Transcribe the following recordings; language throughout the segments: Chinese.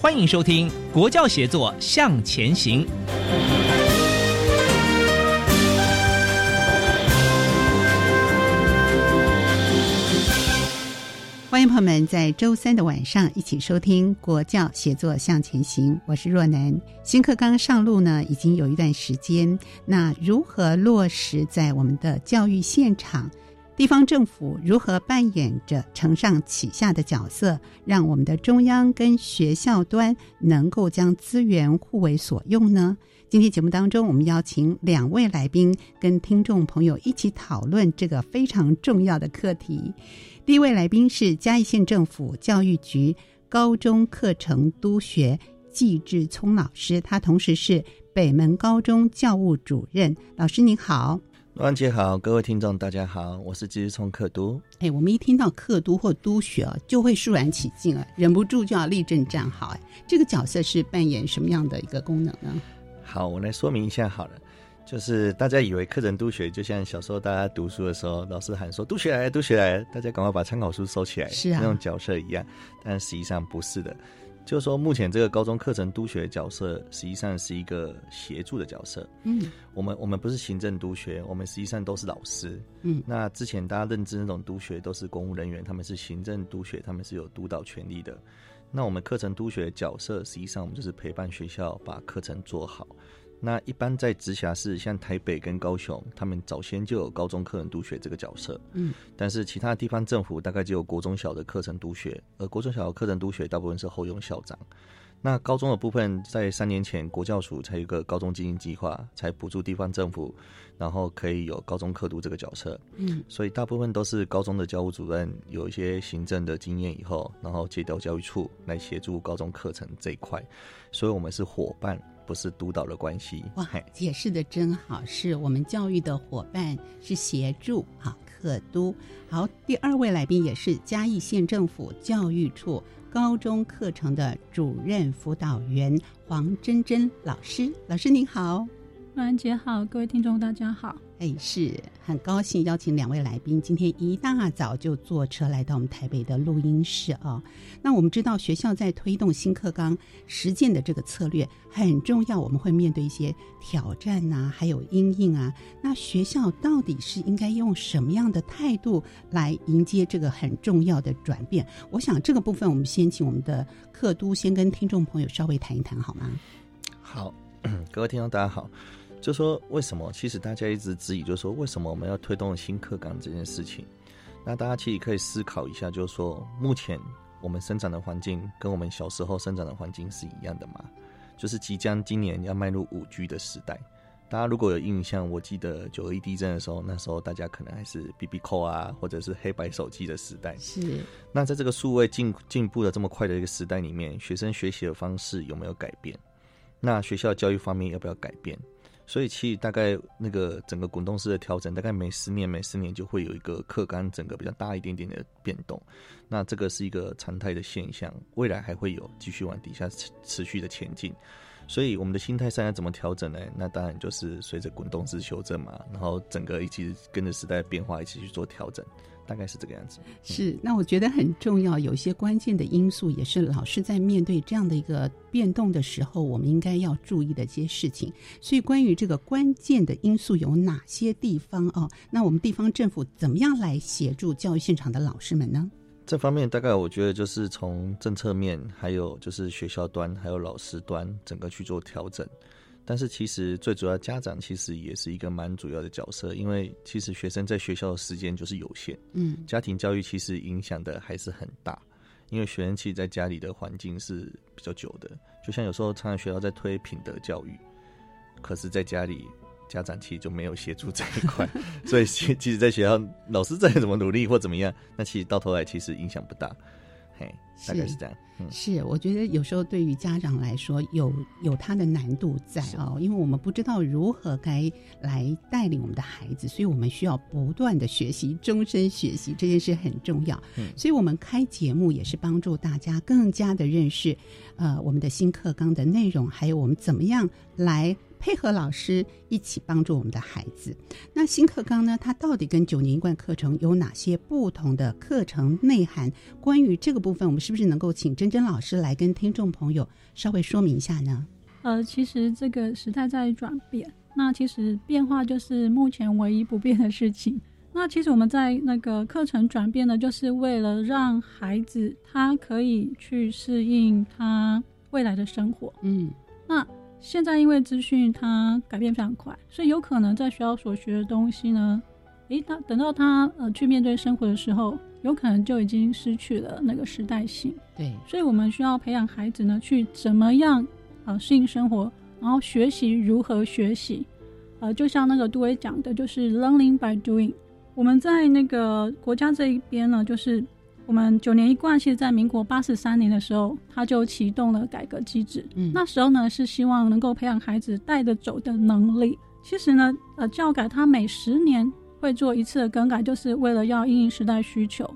欢迎收听《国教协作向前行》。欢迎朋友们在周三的晚上一起收听《国教协作向前行》，我是若楠。新课刚上路呢，已经有一段时间。那如何落实在我们的教育现场？地方政府如何扮演着承上启下的角色，让我们的中央跟学校端能够将资源互为所用呢？今天节目当中，我们邀请两位来宾跟听众朋友一起讨论这个非常重要的课题。第一位来宾是嘉义县政府教育局高中课程督学季志聪老师，他同时是北门高中教务主任。老师您好，安姐好，各位听众大家好，我是知识聪克都。哎，我们一听到克都或督学啊，就会肃然起敬啊，忍不住就要立正站好。哎，这个角色是扮演什么样的一个功能呢？好，我来说明一下好了。就是大家以为课程督学就像小时候大家读书的时候，老师喊说“督学来，督学来”，大家赶快把参考书收起来，是啊，那种角色一样。但实际上不是的。就是说，目前这个高中课程督学角色，实际上是一个协助的角色。嗯，我们我们不是行政督学，我们实际上都是老师。嗯，那之前大家认知那种督学都是公务人员，他们是行政督学，他们是有督导权利的。那我们课程督学角色，实际上我们就是陪伴学校把课程做好。那一般在直辖市，像台北跟高雄，他们早先就有高中课程督学这个角色。嗯，但是其他地方政府大概只有国中小的课程督学，而国中小的课程督学大部分是后用校长。那高中的部分，在三年前国教署才有一个高中经营计划，才补助地方政府，然后可以有高中课督这个角色。嗯，所以大部分都是高中的教务主任有一些行政的经验以后，然后接调教育处来协助高中课程这一块。所以我们是伙伴。不是督导的关系哇，解释的真好，是我们教育的伙伴，是协助好课督。好，第二位来宾也是嘉义县政府教育处高中课程的主任辅导员黄珍珍老师。老师您好，安姐好，各位听众大家好。哎，是很高兴邀请两位来宾，今天一大早就坐车来到我们台北的录音室啊。那我们知道学校在推动新课纲实践的这个策略很重要，我们会面对一些挑战呐，还有阴影啊。那学校到底是应该用什么样的态度来迎接这个很重要的转变？我想这个部分我们先请我们的课都先跟听众朋友稍微谈一谈好吗？好，各位听众大家好。就说为什么？其实大家一直质疑，就是说为什么我们要推动新课纲这件事情？那大家其实可以思考一下，就是说目前我们生长的环境跟我们小时候生长的环境是一样的吗？就是即将今年要迈入五 G 的时代，大家如果有印象，我记得九一地震的时候，那时候大家可能还是 BB 扣啊，或者是黑白手机的时代。是。那在这个数位进进步的这么快的一个时代里面，学生学习的方式有没有改变？那学校教育方面要不要改变？所以其实大概那个整个滚动式的调整，大概每十年每十年就会有一个客观整个比较大一点点的变动。那这个是一个常态的现象，未来还会有继续往底下持持续的前进。所以我们的心态上要怎么调整呢？那当然就是随着滚动式修正嘛，然后整个一起跟着时代变化一起去做调整，大概是这个样子。是，那我觉得很重要，有一些关键的因素，也是老师在面对这样的一个变动的时候，我们应该要注意的一些事情。所以，关于这个关键的因素有哪些地方哦？那我们地方政府怎么样来协助教育现场的老师们呢？这方面大概我觉得就是从政策面，还有就是学校端，还有老师端，整个去做调整。但是其实最主要，家长其实也是一个蛮主要的角色，因为其实学生在学校的时间就是有限，嗯，家庭教育其实影响的还是很大，因为学生其实在家里的环境是比较久的，就像有时候常常学校在推品德教育，可是在家里。家长其实就没有协助这一块，所以其其实，在学校老师再怎么努力或怎么样，那其实到头来其实影响不大，嘿，大概是这样。是，我觉得有时候对于家长来说，有有他的难度在哦，因为我们不知道如何该来带领我们的孩子，所以我们需要不断的学习，终身学习这件事很重要。嗯，所以我们开节目也是帮助大家更加的认识，呃，我们的新课纲的内容，还有我们怎么样来。配合老师一起帮助我们的孩子。那新课纲呢？它到底跟九年一贯课程有哪些不同的课程内涵？关于这个部分，我们是不是能够请珍珍老师来跟听众朋友稍微说明一下呢？呃，其实这个时代在转变，那其实变化就是目前唯一不变的事情。那其实我们在那个课程转变呢，就是为了让孩子他可以去适应他未来的生活。嗯，那。现在因为资讯它改变非常快，所以有可能在学校所学的东西呢，诶，他等到他呃去面对生活的时候，有可能就已经失去了那个时代性。对，所以我们需要培养孩子呢，去怎么样呃适应生活，然后学习如何学习。呃，就像那个杜威讲的，就是 learning by doing。我们在那个国家这一边呢，就是。我们九年一贯，其实，在民国八十三年的时候，他就启动了改革机制。嗯，那时候呢，是希望能够培养孩子带着走的能力。其实呢，呃，教改它每十年会做一次的更改，就是为了要应应时代需求。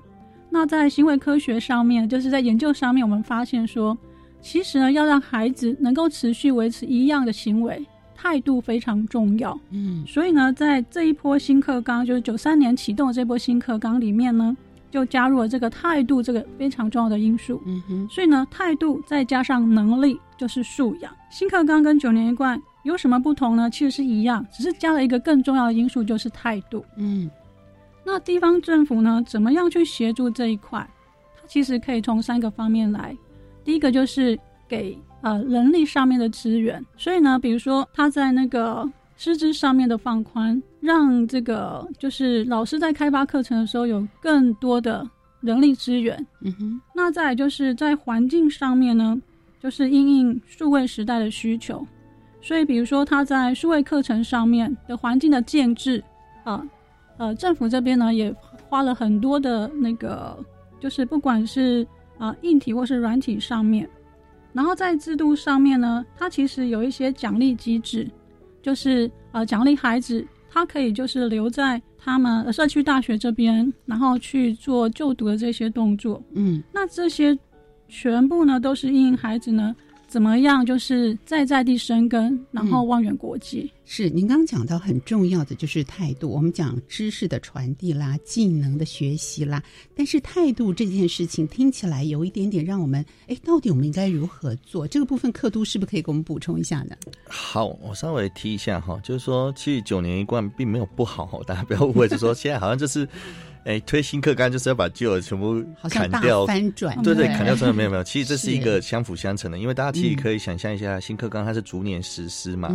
那在行为科学上面，就是在研究上面，我们发现说，其实呢，要让孩子能够持续维持一样的行为，态度非常重要。嗯，所以呢，在这一波新课纲，就是九三年启动的这波新课纲里面呢。就加入了这个态度这个非常重要的因素，嗯哼，所以呢，态度再加上能力就是素养。新课纲跟九年一贯有什么不同呢？其实是一样，只是加了一个更重要的因素，就是态度。嗯，那地方政府呢，怎么样去协助这一块？它其实可以从三个方面来。第一个就是给呃人力上面的资源，所以呢，比如说他在那个。师资上面的放宽，让这个就是老师在开发课程的时候有更多的人力资源。嗯哼，那再就是在环境上面呢，就是因应数位时代的需求。所以，比如说他在数位课程上面的环境的建制啊，呃，政府这边呢也花了很多的那个，就是不管是啊硬体或是软体上面，然后在制度上面呢，它其实有一些奖励机制。就是呃奖励孩子，他可以就是留在他们社区大学这边，然后去做就读的这些动作。嗯，那这些全部呢都是因孩子呢。怎么样？就是在在地生根，然后望远国际。是您刚刚讲到很重要的就是态度。我们讲知识的传递啦，技能的学习啦，但是态度这件事情听起来有一点点让我们哎，到底我们应该如何做？这个部分刻度是不是可以给我们补充一下呢？好，我稍微提一下哈，就是说其实九年一贯并没有不好哈，大家不要误会，就说现在好像就是。哎，推新课纲就是要把旧的全部砍掉，翻转，对对，砍掉真的没有没有。其实这是一个相辅相成的，因为大家其实可以想象一下，新课纲它是逐年实施嘛，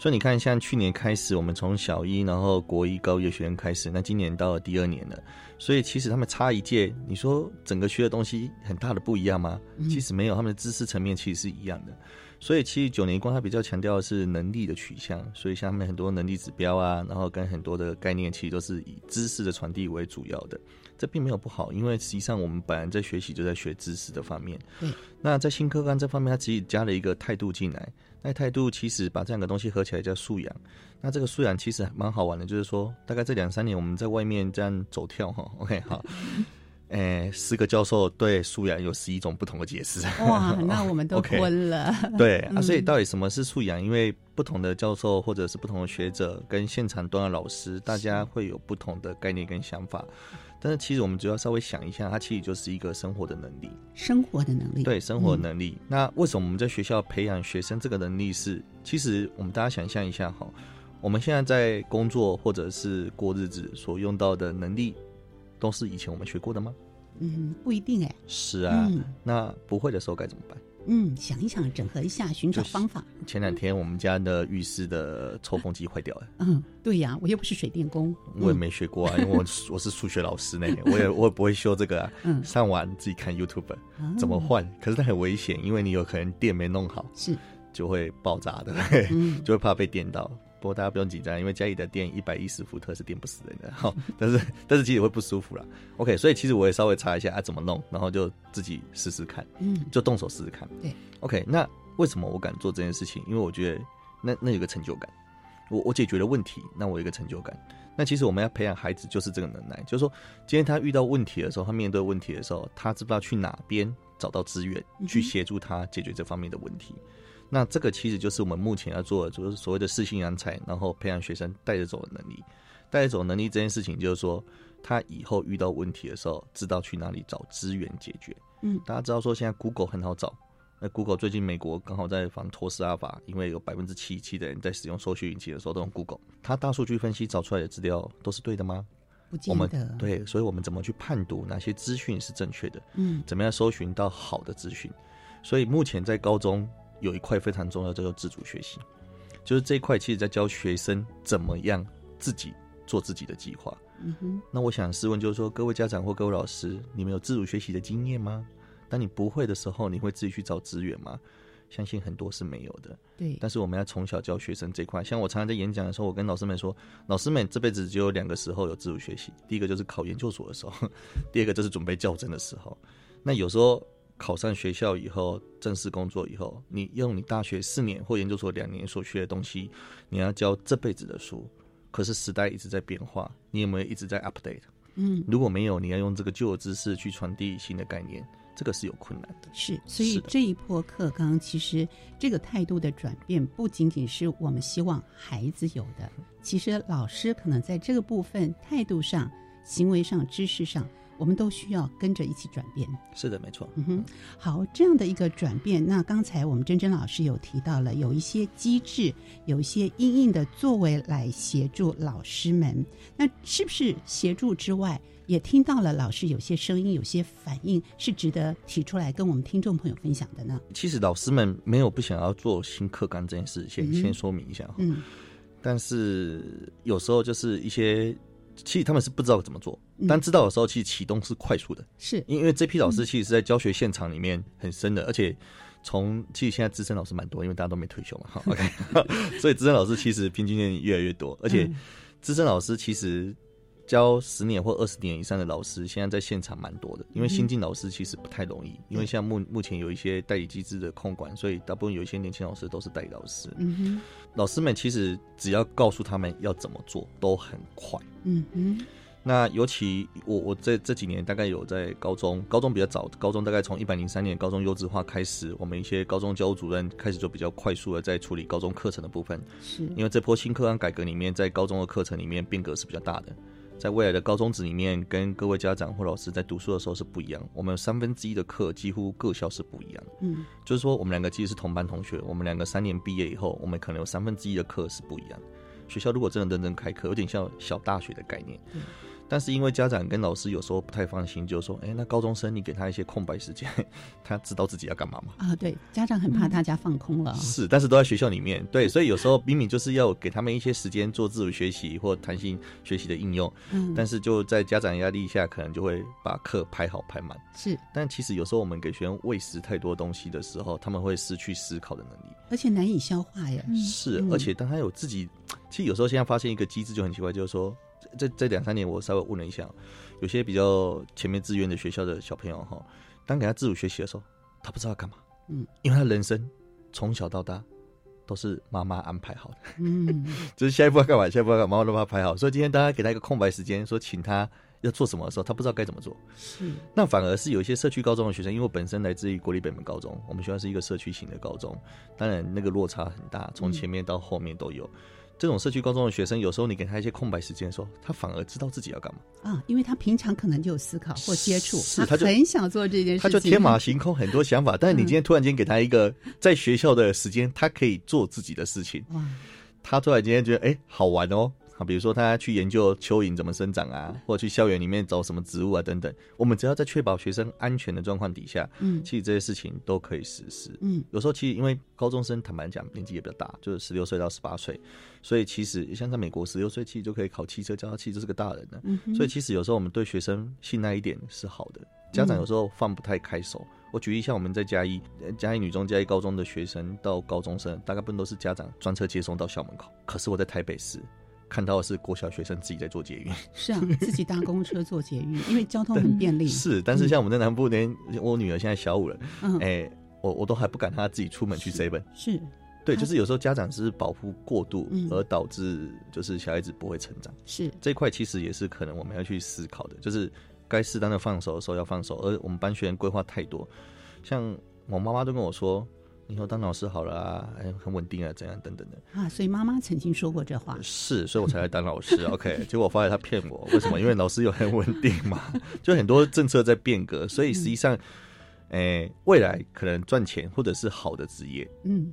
所以你看，像去年开始，我们从小一，然后国一、高一学院开始，那今年到了第二年了，所以其实他们差一届，你说整个学的东西很大的不一样吗？其实没有，他们的知识层面其实是一样的。所以其实九年一贯它比较强调的是能力的取向，所以下面很多能力指标啊，然后跟很多的概念，其实都是以知识的传递为主要的。这并没有不好，因为实际上我们本来在学习就在学知识的方面。嗯。那在新课纲这方面，它其实加了一个态度进来，那态度其实把这两个东西合起来叫素养。那这个素养其实蛮好玩的，就是说大概这两三年我们在外面这样走跳哈，OK 好。诶，十个教授对素养有十一种不同的解释。哇，那我们都昏了。对啊，所以到底什么是素养？因为不同的教授或者是不同的学者跟现场端的老师，大家会有不同的概念跟想法。但是其实我们只要稍微想一下，它其实就是一个生活的能力，生活的能力。对，生活能力。那为什么我们在学校培养学生这个能力是？其实我们大家想象一下哈，我们现在在工作或者是过日子所用到的能力，都是以前我们学过的吗？嗯，不一定哎。是啊，那不会的时候该怎么办？嗯，想一想，整合一下，寻找方法。前两天我们家的浴室的抽风机坏掉了。嗯，对呀，我又不是水电工，我也没学过啊，因为我 我是数学老师呢，我也我也不会修这个啊。嗯，上完自己看 YouTube 怎么换，可是它很危险，因为你有可能电没弄好，是就会爆炸的，就会怕被电到。不过大家不用紧张，因为家里的电一百一十伏特是电不死人的。好，但是但是其实会不舒服啦。OK，所以其实我也稍微查一下啊怎么弄，然后就自己试试看，嗯，就动手试试看。对，OK，那为什么我敢做这件事情？因为我觉得那那有个成就感，我我解决了问题，那我有一个成就感。那其实我们要培养孩子就是这个能耐，就是说今天他遇到问题的时候，他面对问题的时候，他知不知道去哪边找到资源去协助他解决这方面的问题。那这个其实就是我们目前要做的，就是所谓的适性人才，然后培养学生带着走的能力。带着走能力这件事情，就是说他以后遇到问题的时候，知道去哪里找资源解决。嗯，大家知道说现在 Google 很好找，那 Google 最近美国刚好在防托斯阿法，因为有百分之七七的人在使用搜寻引擎的时候都用 Google，它大数据分析找出来的资料都是对的吗？不见得。对，所以我们怎么去判读哪些资讯是正确的？嗯，怎么样搜寻到好的资讯？所以目前在高中。有一块非常重要，叫做自主学习，就是这一块，其实在教学生怎么样自己做自己的计划。嗯哼，那我想试问，就是说，各位家长或各位老师，你们有自主学习的经验吗？当你不会的时候，你会自己去找资源吗？相信很多是没有的。对，但是我们要从小教学生这块。像我常常在演讲的时候，我跟老师们说，老师们这辈子只有两个时候有自主学习，第一个就是考研究所的时候，第二个就是准备教证的时候。那有时候。考上学校以后，正式工作以后，你用你大学四年或研究所两年所学的东西，你要教这辈子的书。可是时代一直在变化，你有没有一直在 update？嗯，如果没有，你要用这个旧的知识去传递新的概念，这个是有困难的。是，所以这一波课纲其实这个态度的转变，不仅仅是我们希望孩子有的，其实老师可能在这个部分态度上、行为上、知识上。我们都需要跟着一起转变。是的，没错。嗯哼，好，这样的一个转变，那刚才我们珍珍老师有提到了，有一些机制，有一些硬硬的作为来协助老师们。那是不是协助之外，也听到了老师有些声音、有些反应，是值得提出来跟我们听众朋友分享的呢？其实老师们没有不想要做新课纲这件事，先先说明一下哈。嗯。但是有时候就是一些。其实他们是不知道怎么做，但知道的时候，其实启动是快速的。是，因为这批老师其实是在教学现场里面很深的，而且从其实现在资深老师蛮多，因为大家都没退休嘛。哈，OK，所以资深老师其实平均年越来越多，而且资深老师其实教十年或二十年以上的老师，现在在现场蛮多的。因为新进老师其实不太容易，因为像目目前有一些代理机制的控管，所以大部分有一些年轻老师都是代理老师。嗯哼。老师们其实只要告诉他们要怎么做，都很快。嗯哼。那尤其我我这这几年大概有在高中，高中比较早，高中大概从一百零三年高中优质化开始，我们一些高中教务主任开始就比较快速的在处理高中课程的部分。是。因为这波新课纲改革里面，在高中的课程里面变革是比较大的。在未来的高中子里面，跟各位家长或老师在读书的时候是不一样。我们有三分之一的课几乎各校是不一样。嗯，就是说我们两个其实是同班同学，我们两个三年毕业以后，我们可能有三分之一的课是不一样。学校如果真的认真开课，有点像小大学的概念。但是因为家长跟老师有时候不太放心，就说：“哎，那高中生你给他一些空白时间，他知道自己要干嘛吗？”啊，对，家长很怕大家放空了。是，但是都在学校里面，对，所以有时候明明就是要给他们一些时间做自主学习或弹性学习的应用，嗯，但是就在家长压力下，可能就会把课排好排满。是，但其实有时候我们给学生喂食太多东西的时候，他们会失去思考的能力，而且难以消化呀。是，而且当他有自己，其实有时候现在发现一个机制就很奇怪，就是说。这这两三年，我稍微问了一下，有些比较前面志愿的学校的小朋友哈，当给他自主学习的时候，他不知道干嘛，嗯，因为他人生从小到大都是妈妈安排好的，嗯，就是下一步要干嘛，下一步要干嘛，妈妈都把他排好，所以今天大家给他一个空白时间，说请他要做什么的时候，他不知道该怎么做。是，那反而是有一些社区高中的学生，因为我本身来自于国立北门高中，我们学校是一个社区型的高中，当然那个落差很大，从前面到后面都有。这种社区高中的学生，有时候你给他一些空白时间的时候，他反而知道自己要干嘛啊，因为他平常可能就有思考或接触，他就很想做这件事情，他就天马行空，很多想法。但是你今天突然间给他一个在学校的时间，他可以做自己的事情，哇，他突然间觉得哎，好玩哦。啊，比如说他去研究蚯蚓怎么生长啊，或者去校园里面找什么植物啊等等，我们只要在确保学生安全的状况底下，嗯，其实这些事情都可以实施。嗯，有时候其实因为高中生坦白讲年纪也比较大，就是十六岁到十八岁，所以其实像在美国十六岁其实就可以考汽车驾照，其实就是个大人了。嗯，所以其实有时候我们对学生信赖一点是好的，家长有时候放不太开手。我举例，像，我们在嘉义嘉义女中、嘉义高中的学生到高中生，大概不都是家长专车接送到校门口？可是我在台北市。看到的是国小学生自己在做捷运，是啊，自己搭公车做捷运，因为交通很便利。是，但是像我们在南部，连我女儿现在小五了，哎，我我都还不敢她自己出门去 seven。是，对，就是有时候家长是保护过度，而导致就是小孩子不会成长。是，这块其实也是可能我们要去思考的，就是该适当的放手的时候要放手，而我们班学员规划太多，像我妈妈都跟我说。以后当老师好了啊，很稳定啊，怎样等等的啊？所以妈妈曾经说过这话，是，所以我才来当老师。OK，结果我发现他骗我，为什么？因为老师有很稳定嘛，就很多政策在变革，所以实际上，诶，未来可能赚钱或者是好的职业，嗯，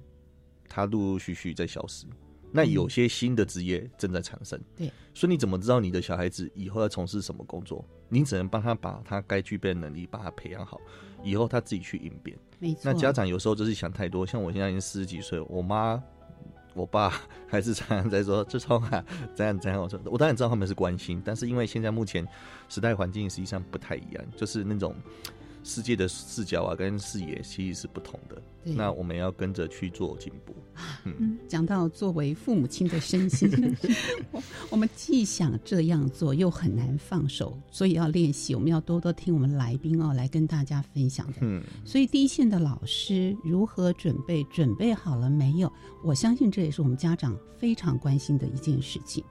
它陆陆续续在消失。那有些新的职业正在产生，对，所以你怎么知道你的小孩子以后要从事什么工作？你只能帮他把他该具备的能力把他培养好，以后他自己去应变。没错。那家长有时候就是想太多，像我现在已经四十几岁，我妈、我爸还是常常在说志聪啊，怎样这样。我说我当然知道他们是关心，但是因为现在目前时代环境实际上不太一样，就是那种。世界的视角啊，跟视野其实是不同的。那我们要跟着去做进步。嗯，讲到作为父母亲的身心，我们既想这样做，又很难放手，所以要练习。我们要多多听我们来宾哦，来跟大家分享的。嗯，所以第一线的老师如何准备？准备好了没有？我相信这也是我们家长非常关心的一件事情。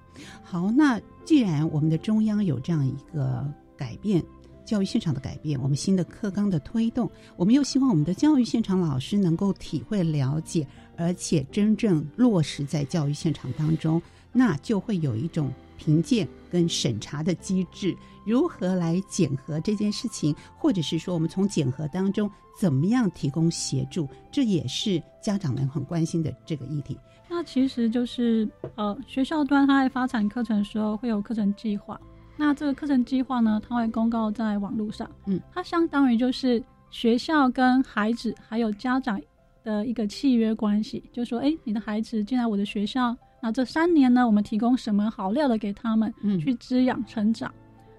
好，那既然我们的中央有这样一个改变。教育现场的改变，我们新的课纲的推动，我们又希望我们的教育现场老师能够体会、了解，而且真正落实在教育现场当中，那就会有一种评鉴跟审查的机制。如何来检核这件事情，或者是说我们从检核当中怎么样提供协助，这也是家长们很关心的这个议题。那其实就是呃，学校端它在发展课程的时候会有课程计划。那这个课程计划呢，它会公告在网络上。嗯，它相当于就是学校跟孩子还有家长的一个契约关系，就说，哎，你的孩子进来我的学校，那这三年呢，我们提供什么好料的给他们，去滋养成长。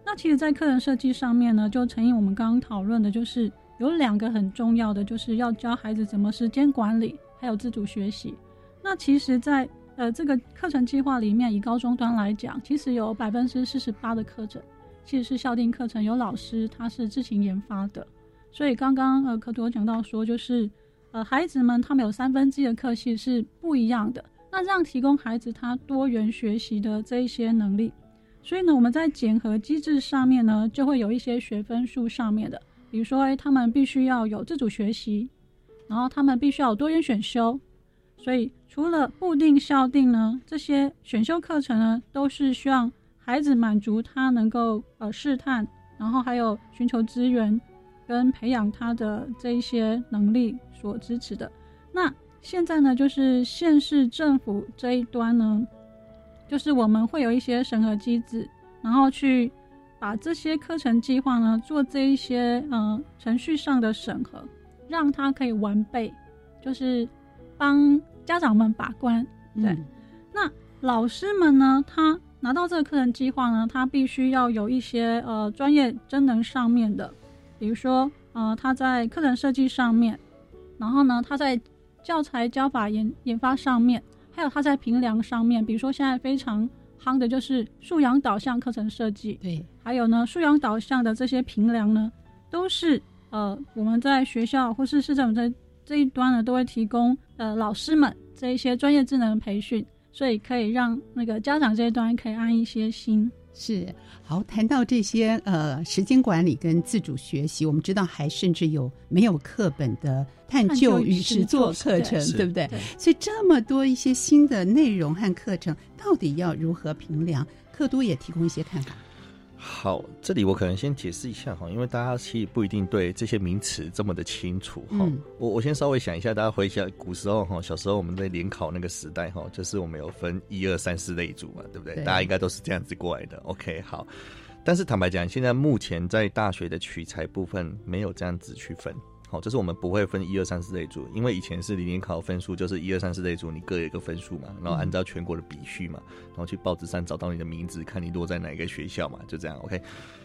那其实，在课程设计上面呢，就承应我们刚刚讨论的，就是有两个很重要的，就是要教孩子怎么时间管理，还有自主学习。那其实，在呃，这个课程计划里面，以高中端来讲，其实有百分之四十八的课程其实是校定课程，有老师他是自行研发的。所以刚刚呃，可多讲到说，就是呃，孩子们他们有三分之一的课系是不一样的。那这样提供孩子他多元学习的这一些能力，所以呢，我们在检核机制上面呢，就会有一些学分数上面的，比如说，哎，他们必须要有自主学习，然后他们必须要有多元选修，所以。除了固定校定呢，这些选修课程呢，都是需要孩子满足他能够呃试探，然后还有寻求资源跟培养他的这一些能力所支持的。那现在呢，就是县市政府这一端呢，就是我们会有一些审核机制，然后去把这些课程计划呢做这一些嗯程序上的审核，让它可以完备，就是帮。家长们把关，对，那老师们呢？他拿到这个课程计划呢，他必须要有一些呃专业真能上面的，比如说呃他在课程设计上面，然后呢他在教材教法研研发上面，还有他在评量上面，比如说现在非常夯的就是素养导向课程设计，对，还有呢素养导向的这些评量呢，都是呃我们在学校或是市政府在。这一端呢，都会提供呃老师们这一些专业智能培训，所以可以让那个家长这一端可以安一些心。是好，谈到这些呃时间管理跟自主学习，我们知道还甚至有没有课本的探究与实作课程，对不对？所以这么多一些新的内容和课程，到底要如何评量？课都也提供一些看法。好，这里我可能先解释一下哈，因为大家其实不一定对这些名词这么的清楚哈。我我先稍微想一下，大家回想古时候哈，小时候我们在联考那个时代哈，就是我们有分一二三四类组嘛，对不对？大家应该都是这样子过来的。OK，好。但是坦白讲，现在目前在大学的取材部分没有这样子去分。好，就是我们不会分一二三四类组，因为以前是联考分数，就是一二三四类组，你各有一个分数嘛，然后按照全国的比序嘛，然后去报纸上找到你的名字，看你落在哪一个学校嘛，就这样。OK，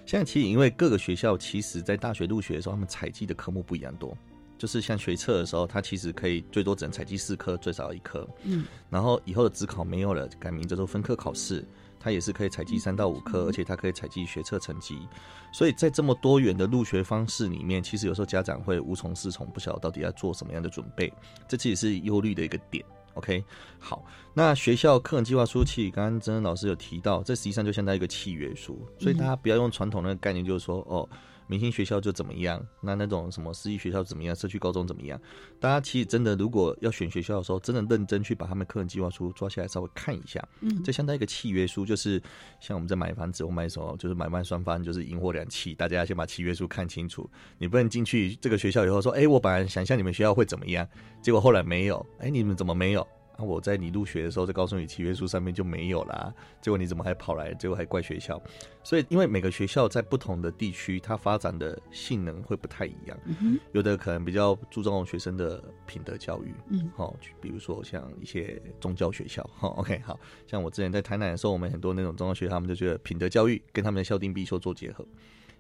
现在其实因为各个学校其实在大学入学的时候，他们采集的科目不一样多，就是像学测的时候，它其实可以最多只能采集四科，最少一科。嗯，然后以后的职考没有了，改名叫做分科考试。它也是可以采集三到五科，而且它可以采集学测成绩，所以在这么多元的入学方式里面，其实有时候家长会无从适从，不晓得到底要做什么样的准备，这其实是忧虑的一个点。OK，好，那学校课程计划书，其实刚刚真恩老师有提到，这实际上就相当于一个契约书，所以大家不要用传统那个概念，就是说哦。明星学校就怎么样？那那种什么私立学校怎么样？社区高中怎么样？大家其实真的，如果要选学校的时候，真的认真去把他们课程计划书抓起来稍微看一下。嗯，这相当于一个契约书，就是像我们在买房子或买什么，就是买卖双方就是赢货两契，大家要先把契约书看清楚。你不能进去这个学校以后说，哎，我本来想象你们学校会怎么样，结果后来没有。哎，你们怎么没有？我在你入学的时候就告诉你契约书上面就没有啦，结果你怎么还跑来？结果还怪学校。所以因为每个学校在不同的地区，它发展的性能会不太一样。有的可能比较注重学生的品德教育，嗯，好，比如说像一些宗教学校，哈，OK，好像我之前在台南的时候，我们很多那种宗教学校，他们就觉得品德教育跟他们的校定必修做结合。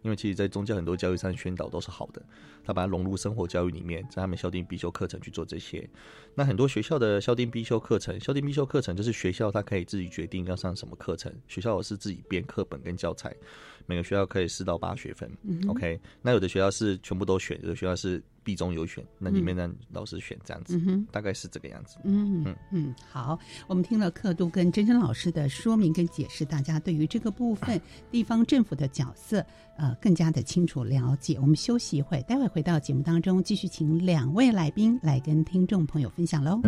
因为其实，在宗教很多教育上宣导都是好的，他把它融入生活教育里面，在他们校定必修课程去做这些。那很多学校的校定必修课程，校定必修课程就是学校他可以自己决定要上什么课程，学校是自己编课本跟教材，每个学校可以四到八学分。OK，那有的学校是全部都选，有的学校是。必中有选，那里面让老师选这样子，大概是这个样子。嗯嗯嗯，好，我们听了刻度跟珍珍老师的说明跟解释，大家对于这个部分 地方政府的角色，呃，更加的清楚了解。我们休息一会，待会回到节目当中，继续请两位来宾来跟听众朋友分享喽。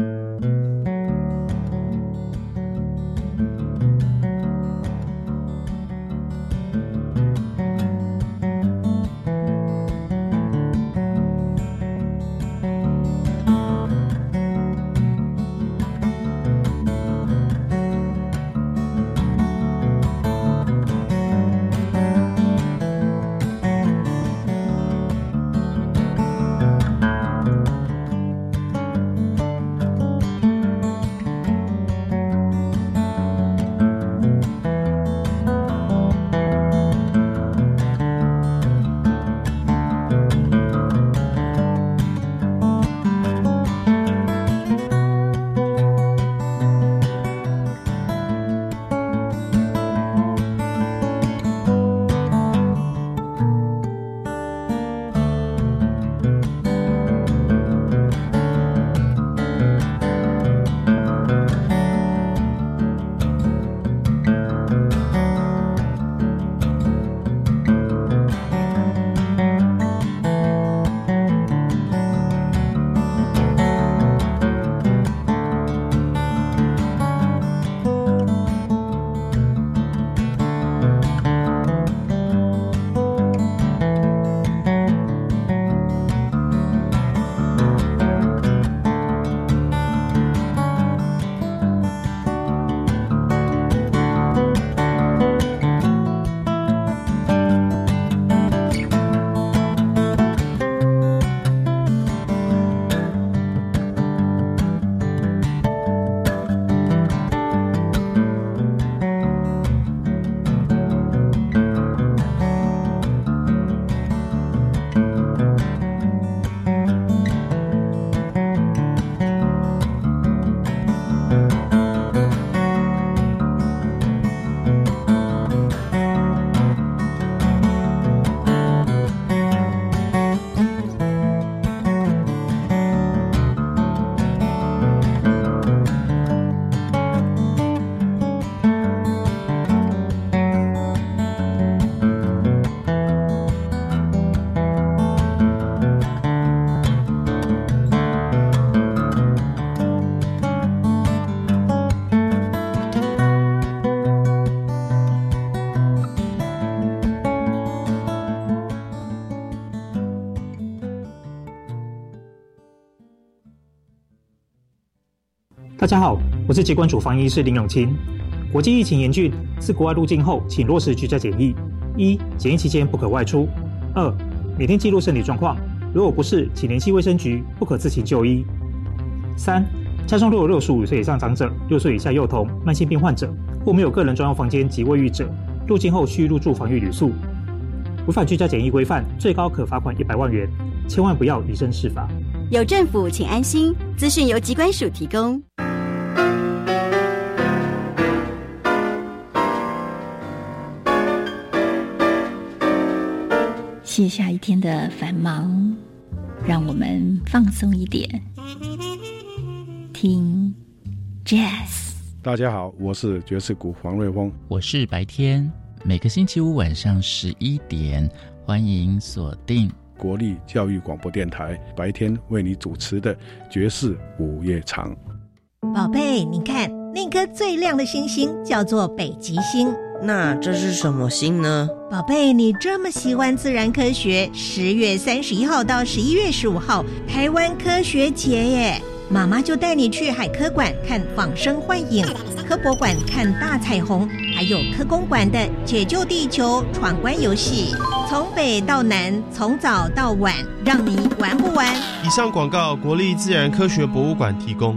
大家好，我是疾管署防疫医师林永清。国际疫情严峻，自国外入境后，请落实居家检疫。一、检疫期间不可外出；二、每天记录身体状况，如果不是，请联系卫生局，不可自行就医。三、家中若有六十五岁以上长者、六岁以下幼童、慢性病患者或没有个人专用房间及卫浴者，入境后需入住防疫旅宿。违反居家检疫规范，最高可罚款一百万元。千万不要以身试法。有政府，请安心。资讯由机关署提供。卸下一天的繁忙，让我们放松一点，听 Jazz。大家好，我是爵士鼓黄瑞峰，我是白天。每个星期五晚上十一点，欢迎锁定国立教育广播电台白天为你主持的爵士午夜场。宝贝，你看那颗最亮的星星叫做北极星。那这是什么星呢？宝贝，你这么喜欢自然科学，十月三十一号到十一月十五号，台湾科学节耶！妈妈就带你去海科馆看仿生幻影，科博馆看大彩虹，还有科工馆的解救地球闯关游戏，从北到南，从早到晚，让你玩不完。以上广告，国立自然科学博物馆提供。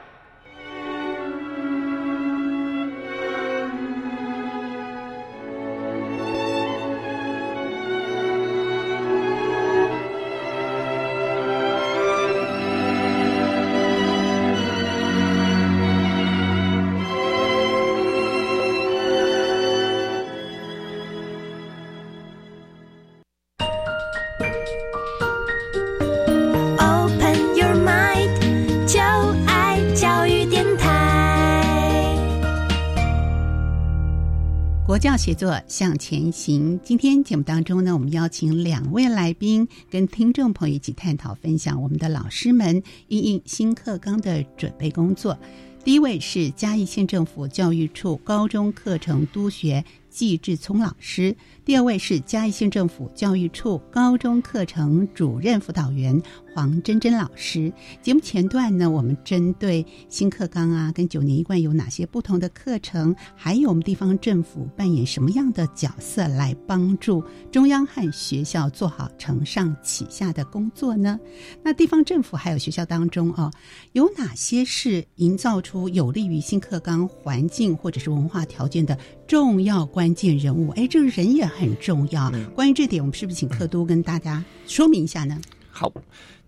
写作向前行。今天节目当中呢，我们邀请两位来宾跟听众朋友一起探讨分享我们的老师们应应新课纲的准备工作。第一位是嘉义县政府教育处高中课程督学季志聪老师，第二位是嘉义县政府教育处高中课程主任辅导员黄珍珍老师。节目前段呢，我们针对新课纲啊，跟九年一贯有哪些不同的课程，还有我们地方政府扮演什么样的角色来帮助中央和学校做好承上启下的工作呢？那地方政府还有学校当中哦，有哪些是营造出有利于新课纲环境或者是文化条件的重要关键人物？哎，这个人也重要。关于这点，我们是不是请课都跟大家说明一下呢？好，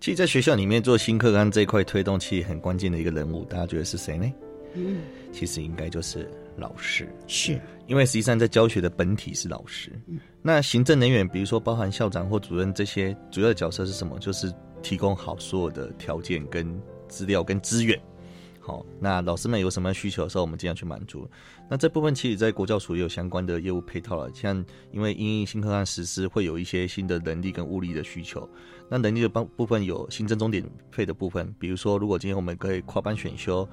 其实，在学校里面做新课纲这一块推动，其实很关键的一个人物，大家觉得是谁呢？嗯，其实应该就是老师，是因为实际上在教学的本体是老师。嗯，那行政人员，比如说包含校长或主任这些主要的角色是什么？就是提供好所有的条件、跟资料、跟资源。好，那老师们有什么需求的时候，我们尽量去满足。那这部分其实，在国教署也有相关的业务配套了。像因为因应新课案实施，会有一些新的能力跟物力的需求。那能力的帮部分有新增终点费的部分，比如说，如果今天我们可以跨班选修。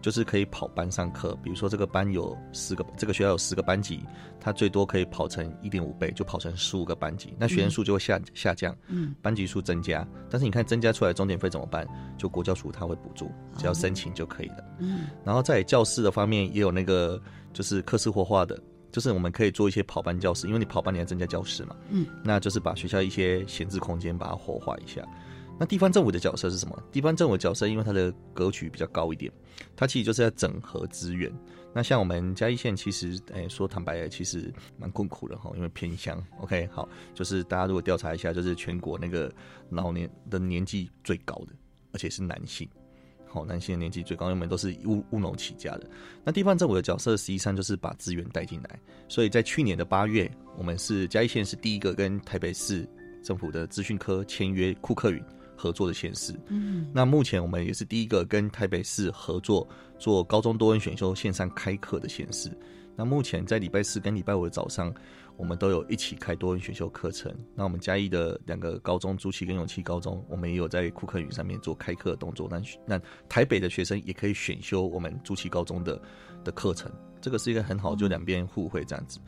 就是可以跑班上课，比如说这个班有四个，这个学校有十个班级，它最多可以跑成一点五倍，就跑成十五个班级，那学员数就会下下降，嗯，班级数增加，但是你看增加出来终点费怎么办？就国教署它会补助，只要申请就可以了，嗯，然后在教室的方面也有那个就是课室活化的，就是我们可以做一些跑班教室，因为你跑班你要增加教室嘛，嗯，那就是把学校一些闲置空间把它活化一下。那地方政府的角色是什么？地方政府角色，因为它的格局比较高一点，它其实就是要整合资源。那像我们嘉义县，其实诶说坦白的，其实蛮困苦的哈，因为偏乡。OK，好，就是大家如果调查一下，就是全国那个老年的年纪最高的，而且是男性，好，男性的年纪最高，因为我们都是务务农起家的。那地方政府的角色实际上就是把资源带进来，所以在去年的八月，我们是嘉义县是第一个跟台北市政府的资讯科签约库克云。合作的县市，嗯，那目前我们也是第一个跟台北市合作做高中多元选修线上开课的县市。那目前在礼拜四跟礼拜五的早上，我们都有一起开多元选修课程。那我们嘉义的两个高中，朱启跟永琪高中，我们也有在库克云上面做开课的动作。那那台北的学生也可以选修我们朱启高中的的课程，这个是一个很好，就两边互惠这样子。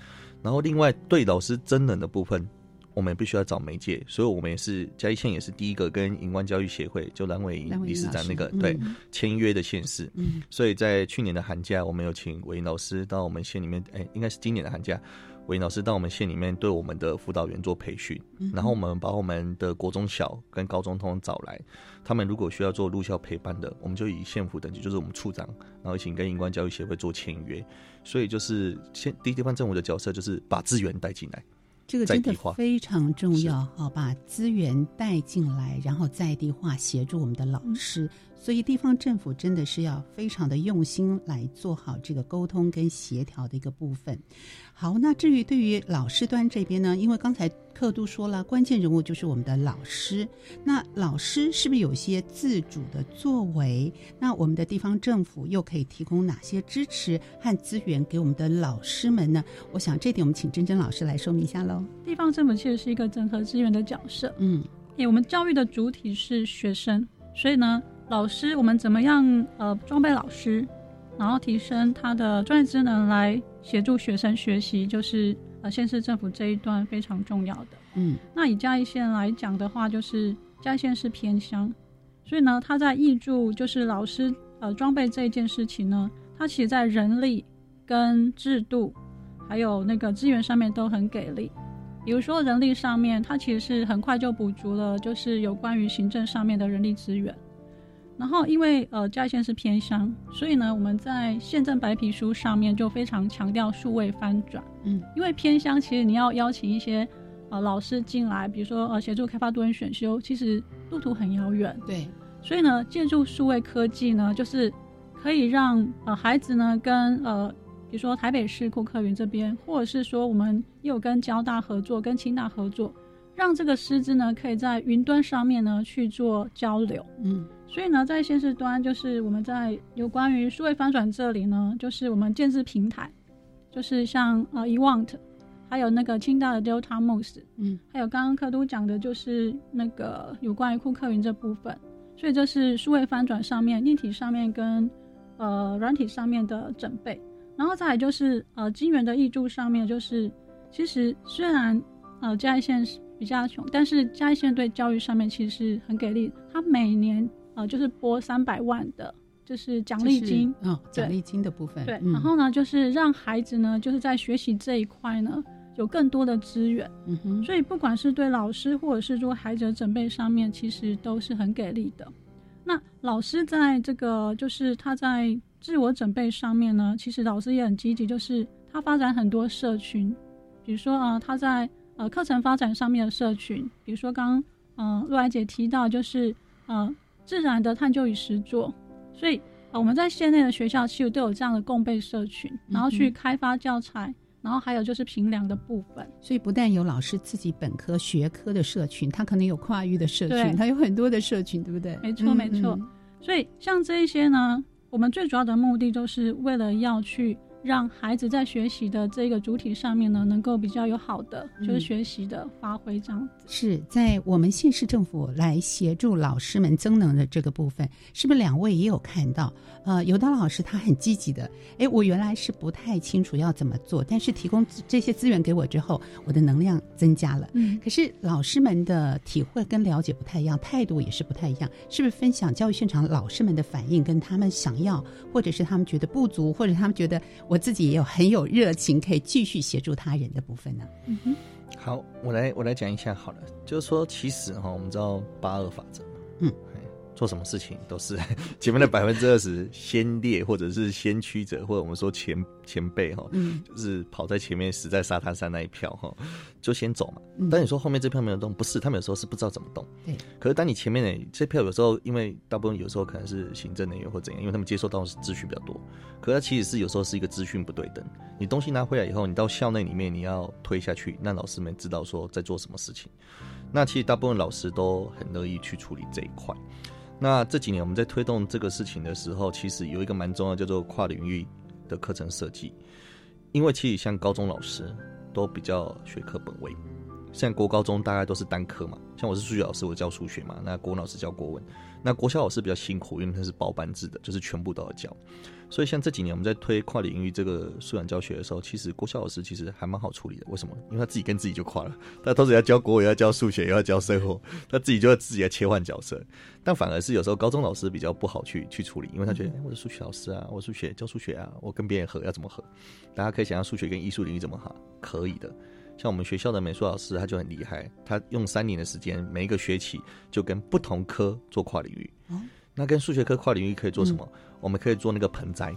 然后另外对老师真人的部分。我们必须要找媒介，所以我们也是嘉义县也是第一个跟银光教育协会就蓝伟蓝伟理事长那个、对嗯。签约的县市。嗯。所以在去年的寒假，我们有请韦老师到我们县里面，哎、应该是今年的寒假，韦老师到我们县里面对我们的辅导员做培训，嗯然后我们把我们的国中小跟高中通通找来，他们如果需要做入校陪伴的，我们就以县府等级，就是我们处长，然后一起跟银光教育协会做签约，所以就是县第一地方政府的角色就是把资源带进来。这个真的非常重要好，把资源带进来，然后在地化协助我们的老师。所以地方政府真的是要非常的用心来做好这个沟通跟协调的一个部分。好，那至于对于老师端这边呢，因为刚才克都说了，关键人物就是我们的老师。那老师是不是有些自主的作为？那我们的地方政府又可以提供哪些支持和资源给我们的老师们呢？我想这点我们请珍珍老师来说明一下喽。地方政府其实是一个整合资源的角色。嗯，诶我们教育的主体是学生，所以呢，老师我们怎么样呃装备老师，然后提升他的专业职能来协助学生学习，就是呃县市政府这一段非常重要的。嗯那以嘉义县来讲的话，就是嘉义县是偏乡，所以呢，他在挹注就是老师呃装备这一件事情呢，他其实在人力跟制度还有那个资源上面都很给力。比如说人力上面，它其实是很快就补足了，就是有关于行政上面的人力资源。然后因为呃嘉义县是偏乡，所以呢我们在县政白皮书上面就非常强调数位翻转。嗯，因为偏乡其实你要邀请一些呃老师进来，比如说呃协助开发多元选修，其实路途很遥远。对，所以呢，借助数位科技呢，就是可以让呃孩子呢跟呃比如说台北市库克云这边，或者是说我们也有跟交大合作、跟清大合作，让这个师资呢可以在云端上面呢去做交流。嗯，所以呢，在现实端，就是我们在有关于数位翻转这里呢，就是我们建制平台，就是像呃 eWant，还有那个清大的 Delta Moose，嗯，还有刚刚科都讲的，就是那个有关于库克云这部分。所以这是数位翻转上面、硬体上面跟呃软体上面的准备，然后再来就是呃金源的挹注上面，就是其实虽然呃嘉义县是比较穷，但是嘉义县对教育上面其实是很给力，它每年呃就是拨三百万的，就是奖励金就是哦，奖励金的部分，对，嗯。然后呢就是让孩子呢就是在学习这一块呢有更多的资源，嗯哼，所以不管是对老师或者是说孩子的准备上面，其实都是很给力的。那老师在这个就是他在自我准备上面呢，其实老师也很积极，就是他发展很多社群，比如说啊、呃他在呃课程发展上面的社群，比如说刚刚嗯陆来姐提到就是呃自然的探究与实作，所以呃我们在县内的学校其实都有这样的共备社群，然后去开发教材。然后还有就是评量的部分，所以不但有老师自己本科学科的社群，他可能有跨域的社群，他有很多的社群，对不对？没错，嗯没错。嗯所以像这一些呢，我们最主要的目的都是为了要去让孩子在学习的这个主体上面呢，能够比较有好的就是嗯学习的发挥这样子。是在我们县市政府来协助老师们增能的这个部分，是不是两位也有看到？呃，有的老师他很积极的，哎，我原来是不太清楚要怎么做，但是提供这些资源给我之后，我的能量增加了。嗯，可是老师们的体会跟了解不太一样，态度也是不太一样，是不是分享教育现场老师们的反应，跟他们想要，或者是他们觉得不足，或者他们觉得我自己也有很有热情，可以继续协助他人的部分呢？嗯哼，好，我来我来讲一下好了，就是说其实哈，我们知道八二法则嘛，嗯。嘿，做什么事情都是 前面的百分之二十先烈或者是先驱者，或者我们说前前辈哈，嗯就是跑在前面死在沙滩上那一票哈，就先走嘛。嗯但你说后面这票没有动，不是，他们有时候是不知道怎么动。对。可是当你前面的这票有时候，因为大部分有时候可能是行政人员或怎样，因为他们接收到的资讯比较多，可是它其实是有时候是一个资讯不对等。你东西拿回来以后，你到校内里面你要推下去，让老师们知道说在做什么事情。那其实大部分老师都很乐意去处理这一块。那这几年我们在推动这个事情的时候，其实有一个蛮重要叫做跨领域的课程设计，因为其实像高中老师都比较学科本位，像国高中大概都是单科嘛，像我是数学老师，我教数学嘛，那国文老师教国文，那国小老师比较辛苦，因为他是包班制的，就是全部都要教。所以像这几年我们在推跨领域这个素养教学的时候，其实国小老师其实还蛮好处理的。为什么？因为他自己跟自己就跨了，他同时要教国文，要教数学，也要教生活，他自己就要自己来切换角色。但反而是有时候高中老师比较不好去去处理，因为他觉得，哎，我是数学老师啊，我数学教数学啊，我跟别人合要怎么合？大家可以想象数学跟艺术领域怎么合？可以的。像我们学校的美术老师，他就很厉害，他用三年的时间，每一个学期就跟不同科做跨领域。那跟数学科跨领域可以做什么？我们可以做那个盆栽，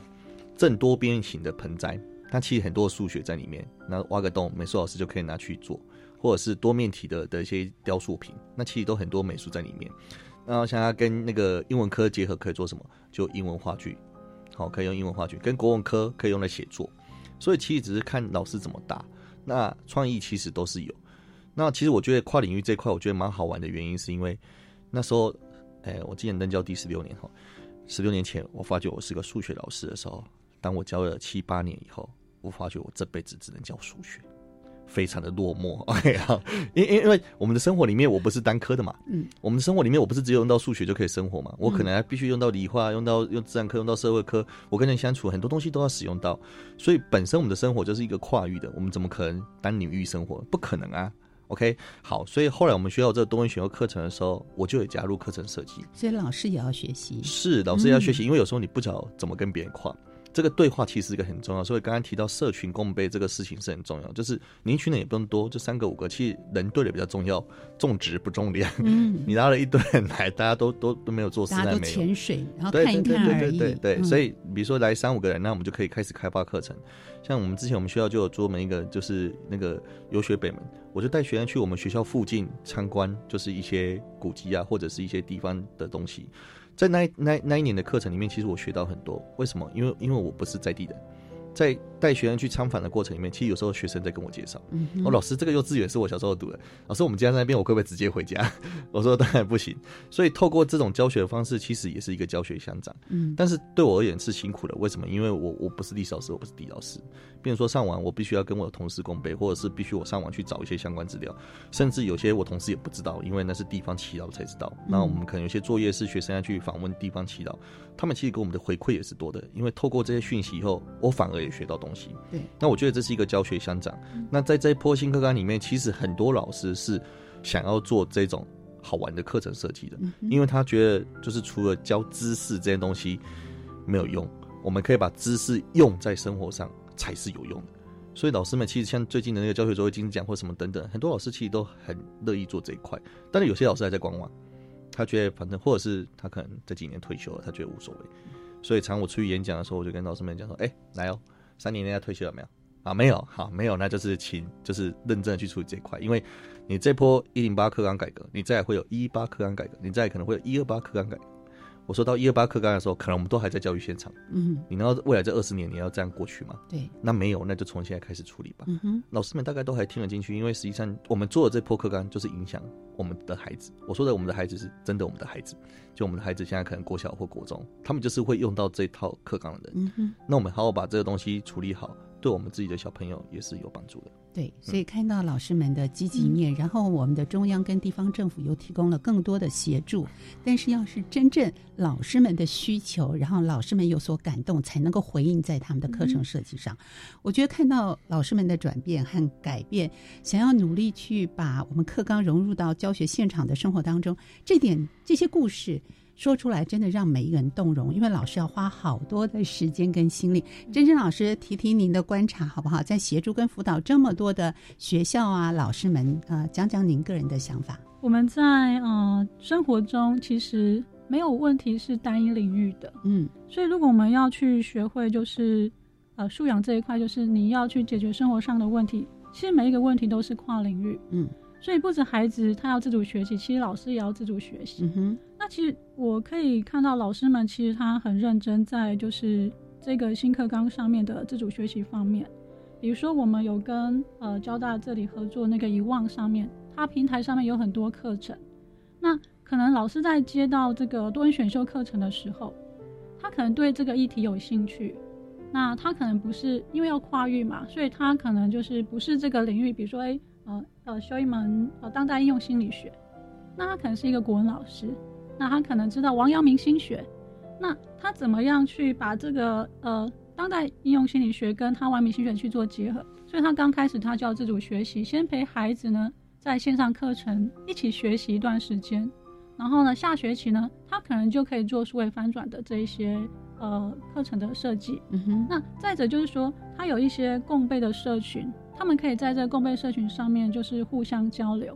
正多边形的盆栽，它其实很多数学在里面。那挖个洞，美术老师就可以拿去做，或者是多面体的的一些雕塑品，那其实都很多美术在里面。然后像它跟那个英文科结合，可以做什么？就英文话剧，好，可以用英文话剧。跟国文科可以用来写作，所以其实只是看老师怎么搭。那创意其实都是有。那其实我觉得跨领域这块，我觉得蛮好玩的原因，是因为那时候，哎，我今年任教第十六年哈。十六年前，我发觉我是个数学老师的时候，当我教了七八年以后，我发觉我这辈子只能教数学，非常的落寞。OK 啊，因因因为我们的生活里面，我不是单科的嘛，嗯，我们的生活里面，我不是只有用到数学就可以生活嘛，我可能还必须用到理化，用到用自然科，用到社会科，我跟人相处，很多东西都要使用到，所以本身我们的生活就是一个跨域的，我们怎么可能单领域生活？不可能啊。OK，好，所以后来我们学校这个多元选修课程的时候，我就也加入课程设计。所以老师也要学习，是老师也要学习，因为有时候你不知道怎么跟别人跨。这个对话其实是一个很重要，所以刚刚提到社群共备这个事情是很重要。就是你一群人也不用多，就三个五个，其实人对的比较重要，重质不重量。嗯，你拉了一堆人来，大家都都都没有做实在没有潜水，然后看一看而已。对对对，所以比如说来三五个人，那我们就可以开始开发课程。像我们之前我们学校就有专门一个，就是那个游学北门，我就带学生去我们学校附近参观，就是一些古迹啊，或者是一些地方的东西。在那那那一年的课程里面，其实我学到很多。为什么？因为因为我不是在地的。在带学生去参访的过程里面，其实有时候学生在跟我介绍，嗯哦，老师，这个幼稚园是我小时候读的。老师，我们家在那边，我可不可以直接回家？我说当然不行。所以透过这种教学的方式，其实也是一个教学相长。嗯，但是对我而言是辛苦的。为什么？因为我我不是历史老师，我不是地理老师。比如说上网，我必须要跟我的同事共备，或者是必须我上网去找一些相关资料，甚至有些我同事也不知道，因为那是地方祈祷才知道。那我们可能有些作业是学生要去访问地方祈祷，他们其实给我们的回馈也是多的，因为透过这些讯息以后，我反而也学到东西。对，那我觉得这是一个教学相长。那在这一波新课纲里面，其实很多老师是想要做这种好玩的课程设计的，因为他觉得就是除了教知识这些东西没有用，我们可以把知识用在生活上才是有用的。所以老师们其实像最近的那个教学周会金讲或什么等等，很多老师其实都很乐意做这一块，但是有些老师还在观望，他觉得反正或者是他可能这几年退休了，他觉得无所谓。所以常我出去演讲的时候，我就跟老师们讲说：“哎，来哦。”三年内要退休了没有？啊，没有，好，没有，那就是请，就是认真的去处理这一块，因为你这波一零八课纲改革，你再会有一八课纲改革，你再可能会有一二八课纲改革。我说到一二八课纲的时候，可能我们都还在教育现场，嗯，你难道未来这二十年你要这样过去吗？对，那没有，那就从现在开始处理吧。嗯哼，老师们大概都还听得进去，因为实际上我们做的这波课纲就是影响我们的孩子。我说的我们的孩子是真的，我们的孩子，就我们的孩子现在可能国小或国中，他们就是会用到这套课纲的人。嗯哼，那我们好好把这个东西处理好。对我们自己的小朋友也是有帮助的。对，所以看到老师们的积极面，然后我们的中央跟地方政府又提供了更多的协助。但是，要是真正老师们的需求，然后老师们有所感动，才能够回应在他们的课程设计上。我觉得看到老师们的转变和改变，想要努力去把我们课纲融入到教学现场的生活当中，这点这些故事。说出来真的让每一个人动容，因为老师要花好多的时间跟心力。珍珍老师提提您的观察好不好？在协助跟辅导这么多的学校啊，老师们呃，讲讲您个人的想法。我们在呃生活中其实没有问题是单一领域的，嗯，所以如果我们要去学会就是呃素养这一块，就是你要去解决生活上的问题，其实每一个问题都是跨领域，嗯。所以不止孩子他要自主学习，其实老师也要自主学习。嗯哼。那其实我可以看到老师们其实他很认真在就是这个新课纲上面的自主学习方面。比如说我们有跟呃交大这里合作那个遗忘上面，它平台上面有很多课程。那可能老师在接到这个多元选修课程的时候，他可能对这个议题有兴趣。那他可能不是因为要跨域嘛，所以他可能就是不是这个领域，比如说哎。呃呃修一门呃当代应用心理学，那他可能是一个国文老师，那他可能知道王阳明心学，那他怎么样去把这个呃当代应用心理学跟他王阳明心学去做结合？所以他刚开始他就要自主学习，先陪孩子呢在线上课程一起学习一段时间，然后呢下学期呢他可能就可以做数位翻转的这一些呃课程的设计。嗯哼，那再者就是说，他有一些共备的社群，他们可以在这共备社群上面就是互相交流。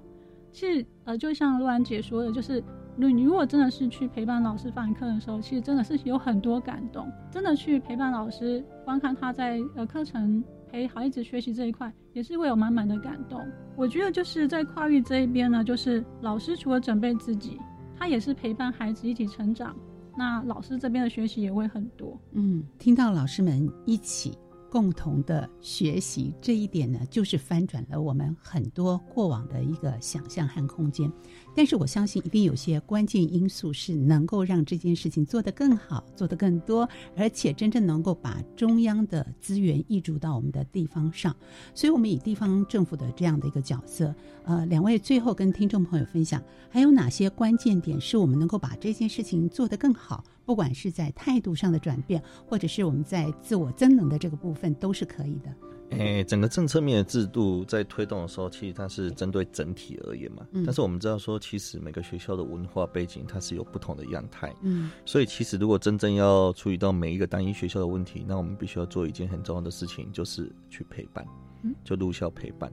其实呃，就像陆安姐说的，就是你如果真的是去陪伴老师发展课的时候，其实真的是有很多感动，真的去陪伴老师观看他在呃课程陪孩子学习这一块，也是会有满满的感动。我觉得就是在跨域这一边呢，就是老师除了准备自己，他也是陪伴孩子一起成长。那老师这边的学习也会很多。嗯，听到老师们一起共同的学习这一点呢，就是翻转了我们很多过往的一个想象和空间。但是我相信，一定有些关键因素是能够让这件事情做得更好，做得更多，而且真正能够把中央的资源溢注到我们的地方上。所以，我们以地方政府的这样的一个角色，呃，两位最后跟听众朋友分享，还有哪些关键点是我们能够把这件事情做得更好？不管是在态度上的转变，或者是我们在自我增能的这个部分，都是可以的。诶，整个政策面的制度在推动的时候，其实它是针对整体而言嘛。嗯但是我们知道说，其实每个学校的文化背景它是有不同的样态。嗯所以其实如果真正要处理到每一个单一学校的问题，那我们必须要做一件很重要的事情，就是去陪伴嗯，就入校陪伴。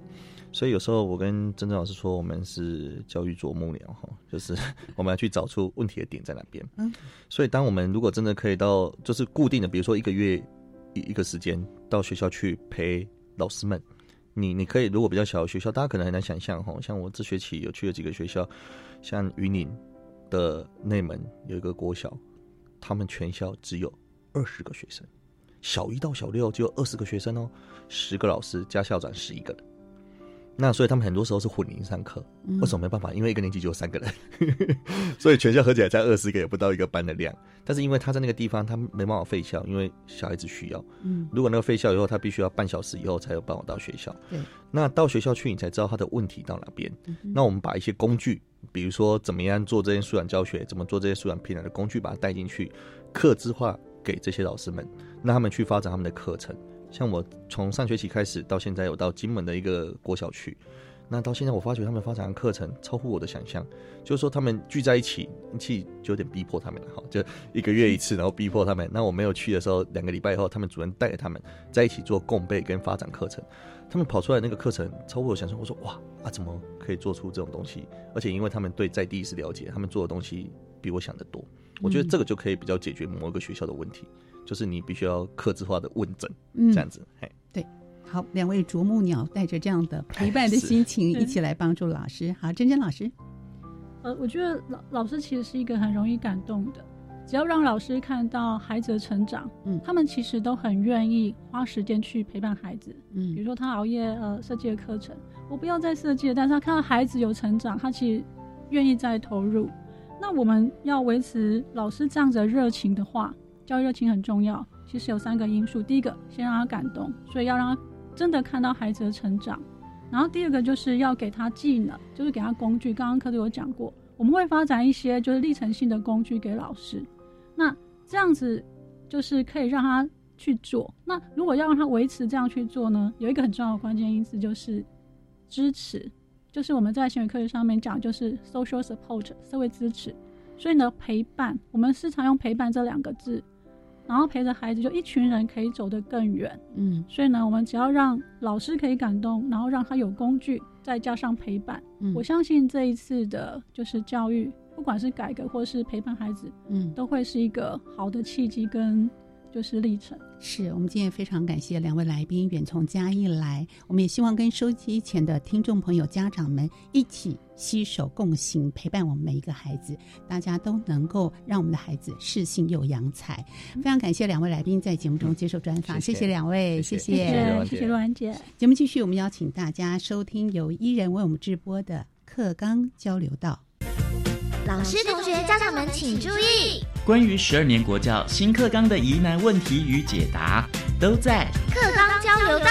所以有时候我跟真正老师说，我们是教育啄木鸟哈，就是 我们要去找出问题的点在哪边。嗯，所以当我们如果真的可以到，就是固定的，比如说一个月一一个时间到学校去陪老师们，你你可以如果比较小的学校，大家可能很难想象哈，像我这学期有去了几个学校，像云林的内门有一个国小，他们全校只有二十个学生，小一到小六就有二十个学生哦，十个老师加校长十一个人。那所以他们很多时候是混龄上课，嗯为什么没办法？因为一个年级只有三个人，所以全校合起来才二十个，也不到一个班的量。但是因为他在那个地方，他没办法废校，因为小孩子需要。嗯如果那个废校以后，他必须要半小时以后才有办法到学校。对，那到学校去，你才知道他的问题到哪边。嗯那我们把一些工具，比如说怎么样做这些素养教学，怎么做这些素养培养的工具，把它带进去，客制化给这些老师们，让他们去发展他们的课程。像我从上学期开始到现在，有到金门的一个国小去。那到现在，我发觉他们发展的课程超乎我的想象，就是说他们聚在一起，其实就有点逼迫他们了哈，就一个月一次，然后逼迫他们。那我没有去的时候，两个礼拜以后，他们主任带着他们在一起做共备跟发展课程。他们跑出来那个课程超乎我想象，我说哇啊，怎么可以做出这种东西？而且因为他们对在地是了解，他们做的东西比我想的多。我觉得这个就可以比较解决某一个学校的问题，就是你必须要克制化的问诊，嗯这样子。嘿，对，好，两位啄木鸟带着这样的陪伴的心情，一起来帮助老师。好，珍珍老师，呃，我觉得老老师其实是一个很容易感动的，只要让老师看到孩子的成长，嗯他们其实都很愿意花时间去陪伴孩子。嗯比如说他熬夜呃设计的课程，我不要再设计了，但是他看到孩子有成长，他其实愿意再投入。那我们要维持老师这样子的热情的话，教育热情很重要。其实有三个因素，第一个先让他感动，所以要让他真的看到孩子的成长。然后第二个就是要给他技能，就是给他工具。刚刚课都有讲过，我们会发展一些就是历程性的工具给老师。那这样子就是可以让他去做。那如果要让他维持这样去做呢，有一个很重要的关键因素就是支持，就是我们在行为科学上面讲，就是 social support 社会支持。所以呢，陪伴我们时常用陪伴这两个字，然后陪着孩子，就一群人可以走得更远。嗯。所以呢，我们只要让老师可以感动，然后让他有工具，再加上陪伴，嗯。我相信这一次的就是教育，不管是改革或是陪伴孩子，嗯，都会是一个好的契机跟就是历程。是我们今天非常感谢两位来宾远从嘉义来，我们也希望跟收机前的听众朋友、家长们一起携手共行，陪伴我们每一个孩子，大家都能够让我们的孩子适性又扬才。非常感谢两位来宾在节目中接受专访，谢谢谢两位，谢谢谢谢谢谢谢陆安姐。节目继续，我们邀请大家收听由伊人为我们直播的课纲交流道。老师、同学、家长们请注意，关于十二年国教新课纲的疑难问题与解答，都在课纲交流道。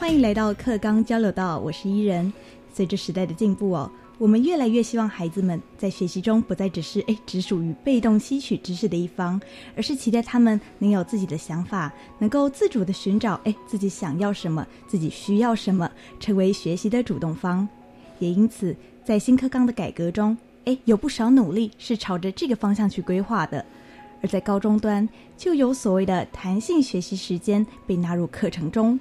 欢迎来到课纲交流道，我是伊人。随着时代的进步哦，我们越来越希望孩子们在学习中不再只是哎只属于被动吸取知识的一方，而是期待他们能有自己的想法，能够自主的寻找哎自己想要什么，自己需要什么，成为学习的主动方。也因此，在新课纲的改革中，哎有不少努力是朝着这个方向去规划的。而在高中端，就有所谓的弹性学习时间被纳入课程中。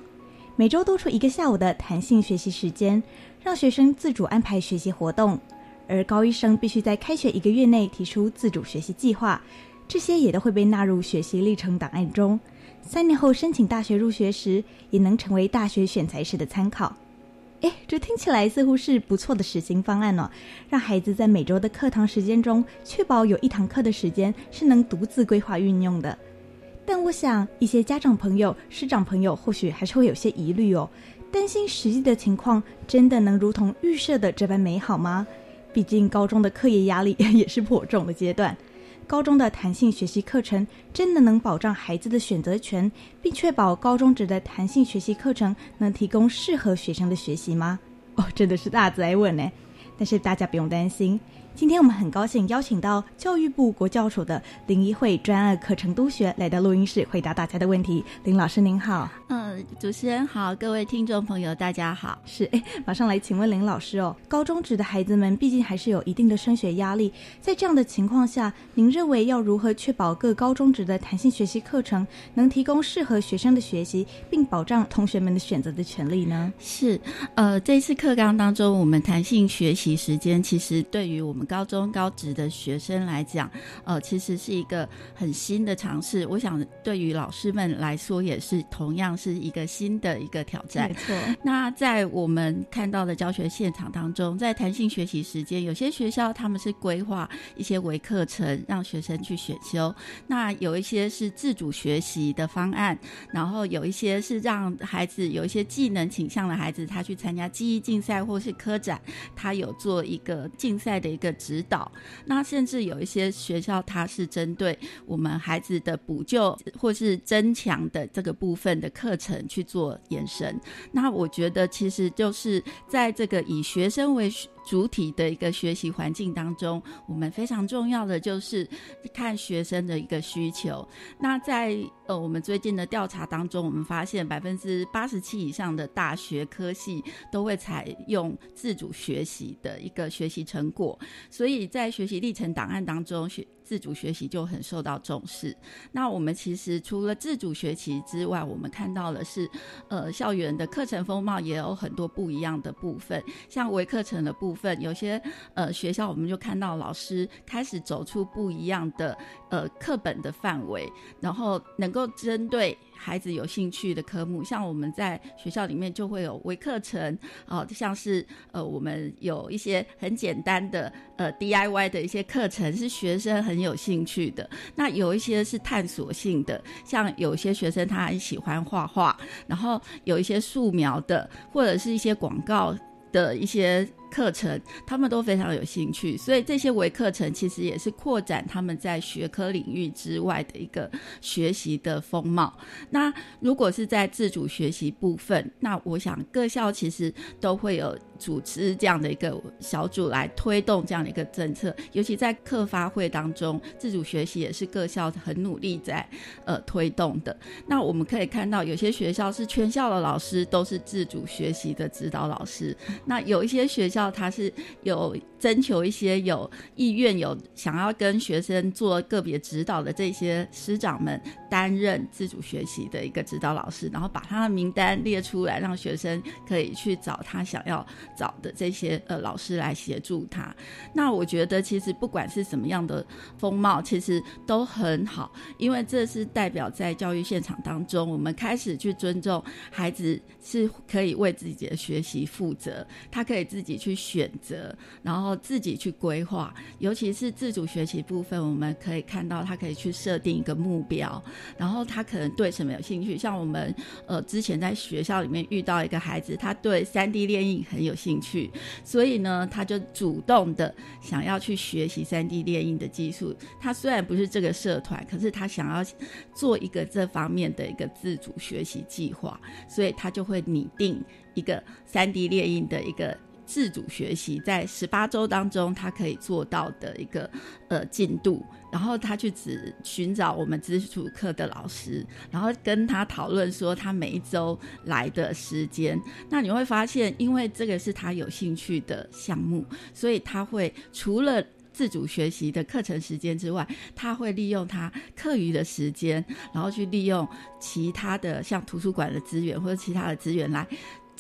每周多出一个下午的弹性学习时间，让学生自主安排学习活动。而高一生必须在开学一个月内提出自主学习计划，这些也都会被纳入学习历程档案中。三年后申请大学入学时，也能成为大学选材时的参考。哎，这听起来似乎是不错的实行方案哦，让孩子在每周的课堂时间中，确保有一堂课的时间是能独自规划运用的。但我想，一些家长朋友、师长朋友或许还是会有些疑虑哦，担心实际的情况真的能如同预设的这般美好吗？毕竟高中的课业压力 也是颇重的阶段，高中的弹性学习课程真的能保障孩子的选择权，并确保高中职的弹性学习课程能提供适合学生的学习吗？哦，真的是大灾问呢。但是大家不用担心。今天我们很高兴邀请到教育部国教署的林一慧专案课程督学来到录音室回答大家的问题。林老师您好，嗯，主持人好，各位听众朋友大家好。是，哎，马上来请问林老师哦，高中职的孩子们毕竟还是有一定的升学压力，在这样的情况下，您认为要如何确保各高中职的弹性学习课程能提供适合学生的学习，并保障同学们的选择的权利呢？是，呃，这次课纲当中，我们弹性学习时间其实对于我们高中高职的学生来讲，呃，其实是一个很新的尝试。我想，对于老师们来说，也是同样是一个新的一个挑战。没错。那在我们看到的教学现场当中，在弹性学习时间，有些学校他们是规划一些微课程让学生去选修，那有一些是自主学习的方案，然后有一些是让孩子有一些技能倾向的孩子，他去参加记忆竞赛或是科展，他有做一个竞赛的一个。指导，那甚至有一些学校，它是针对我们孩子的补救或是增强的这个部分的课程去做延伸。那我觉得，其实就是在这个以学生为。主体的一个学习环境当中，我们非常重要的就是看学生的一个需求。那在呃我们最近的调查当中，我们发现百分之八十七以上的大学科系都会采用自主学习的一个学习成果，所以在学习历程档案当中学。自主学习就很受到重视。那我们其实除了自主学习之外，我们看到的是，呃，校园的课程风貌也有很多不一样的部分。像微课程的部分，有些呃学校我们就看到老师开始走出不一样的呃课本的范围，然后能够针对。孩子有兴趣的科目，像我们在学校里面就会有微课程，哦，像是呃，我们有一些很简单的呃 DIY 的一些课程，是学生很有兴趣的。那有一些是探索性的，像有些学生他很喜欢画画，然后有一些素描的，或者是一些广告的一些。课程他们都非常有兴趣，所以这些微课程其实也是扩展他们在学科领域之外的一个学习的风貌。那如果是在自主学习部分，那我想各校其实都会有组织这样的一个小组来推动这样的一个政策，尤其在课发会当中，自主学习也是各校很努力在呃推动的。那我们可以看到，有些学校是全校的老师都是自主学习的指导老师，那有一些学校。他是有征求一些有意愿、有想要跟学生做个别指导的这些师长们担任自主学习的一个指导老师，然后把他的名单列出来，让学生可以去找他想要找的这些呃老师来协助他。那我觉得其实不管是什么样的风貌，其实都很好，因为这是代表在教育现场当中，我们开始去尊重孩子是可以为自己的学习负责，他可以自己去。选择，然后自己去规划。尤其是自主学习部分，我们可以看到他可以去设定一个目标，然后他可能对什么有兴趣。像我们呃之前在学校里面遇到一个孩子，他对三 D 列印很有兴趣，所以呢，他就主动的想要去学习三 D 列印的技术。他虽然不是这个社团，可是他想要做一个这方面的一个自主学习计划，所以他就会拟定一个三 D 列印的一个自主学习，在十八周当中他可以做到的一个呃进度，然后他去只寻找我们基础课的老师，然后跟他讨论说他每一周来的时间。那你会发现，因为这个是他有兴趣的项目，所以他会除了自主学习的课程时间之外，他会利用他课余的时间，然后去利用其他的像图书馆的资源或者其他的资源来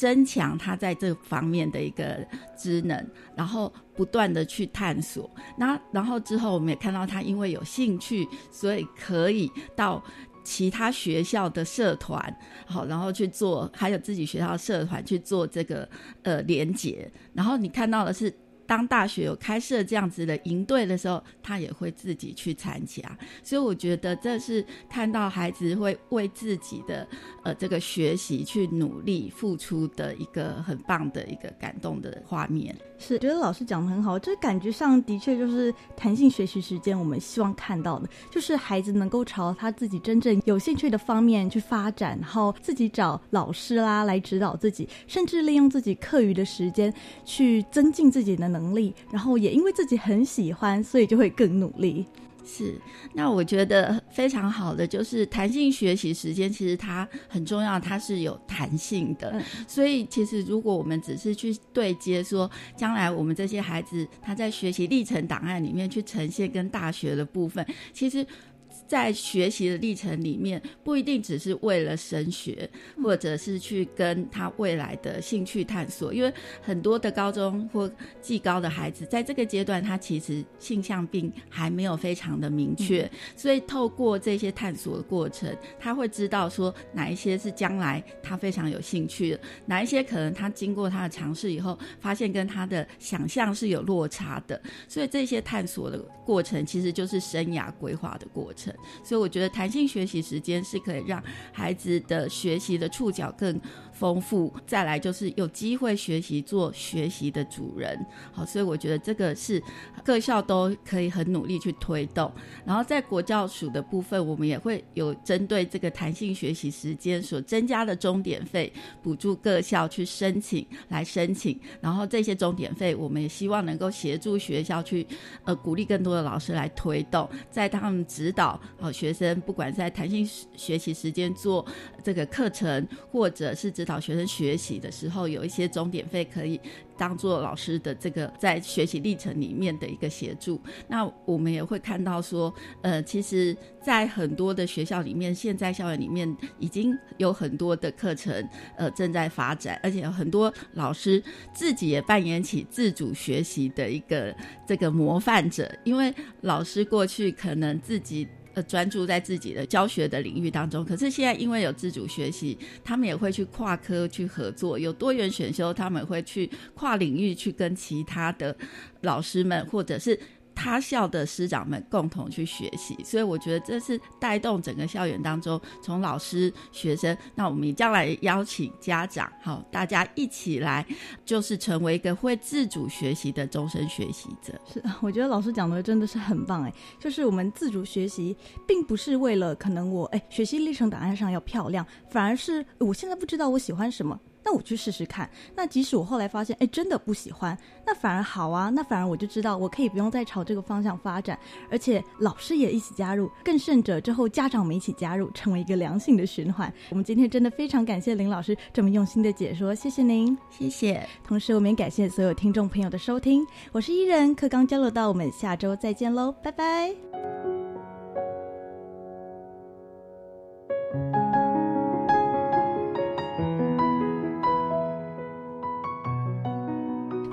增强他在这方面的一个职能，然后不断的去探索。那然后之后我们也看到他因为有兴趣，所以可以到其他学校的社团，好，然后去做，还有自己学校社团去做这个呃连接。然后你看到的是。当大学有开设这样子的营队的时候，他也会自己去参加，所以我觉得这是看到孩子会为自己的呃这个学习去努力付出的一个很棒的一个感动的画面。是，觉得老师讲的很好，这感觉上的确就是弹性学习时间，我们希望看到的，就是孩子能够朝他自己真正有兴趣的方面去发展，然后自己找老师啦来指导自己，甚至利用自己课余的时间去增进自己的能。能力，然后也因为自己很喜欢，所以就会更努力。是，那我觉得非常好的就是弹性学习时间，其实它很重要，它是有弹性的。所以其实如果我们只是去对接说，将来我们这些孩子他在学习历程档案里面去呈现跟大学的部分，其实。在学习的历程里面，不一定只是为了升学，或者是去跟他未来的兴趣探索。因为很多的高中或技高的孩子，在这个阶段，他其实性向并还没有非常的明确，所以透过这些探索的过程，他会知道说哪一些是将来他非常有兴趣的，哪一些可能他经过他的尝试以后，发现跟他的想象是有落差的。所以这些探索的过程，其实就是生涯规划的过程。所以我觉得弹性学习时间是可以让孩子的学习的触角更丰富，再来就是有机会学习做学习的主人。好，所以我觉得这个是各校都可以很努力去推动。然后在国教署的部分，我们也会有针对这个弹性学习时间所增加的终点费，补助各校去申请来申请。然后这些终点费，我们也希望能够协助学校去呃鼓励更多的老师来推动，在他们指导。好，学生不管在弹性学习时间做这个课程，或者是指导学生学习的时候，有一些终点费可以当做老师的这个在学习历程里面的一个协助。那我们也会看到说，呃，其实，在很多的学校里面，现在校园里面已经有很多的课程，呃，正在发展，而且有很多老师自己也扮演起自主学习的一个这个模范者，因为老师过去可能自己。呃，专注在自己的教学的领域当中。可是现在因为有自主学习，他们也会去跨科去合作，有多元选修，他们会去跨领域去跟其他的老师们，或者是。他校的师长们共同去学习，所以我觉得这是带动整个校园当中，从老师、学生，那我们将来邀请家长，好，大家一起来，就是成为一个会自主学习的终身学习者。是，我觉得老师讲的真的是很棒哎，就是我们自主学习，并不是为了可能我哎学习历程档案上要漂亮，反而是我现在不知道我喜欢什么。那我去试试看。那即使我后来发现，哎，真的不喜欢，那反而好啊。那反而我就知道，我可以不用再朝这个方向发展，而且老师也一起加入，更甚者之后家长们一起加入，成为一个良性的循环。我们今天真的非常感谢林老师这么用心的解说，谢谢您，谢谢。同时，我们也感谢所有听众朋友的收听。我是伊人，课刚交流到，我们下周再见喽，拜拜。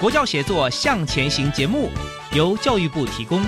国教协作向前行节目由教育部提供。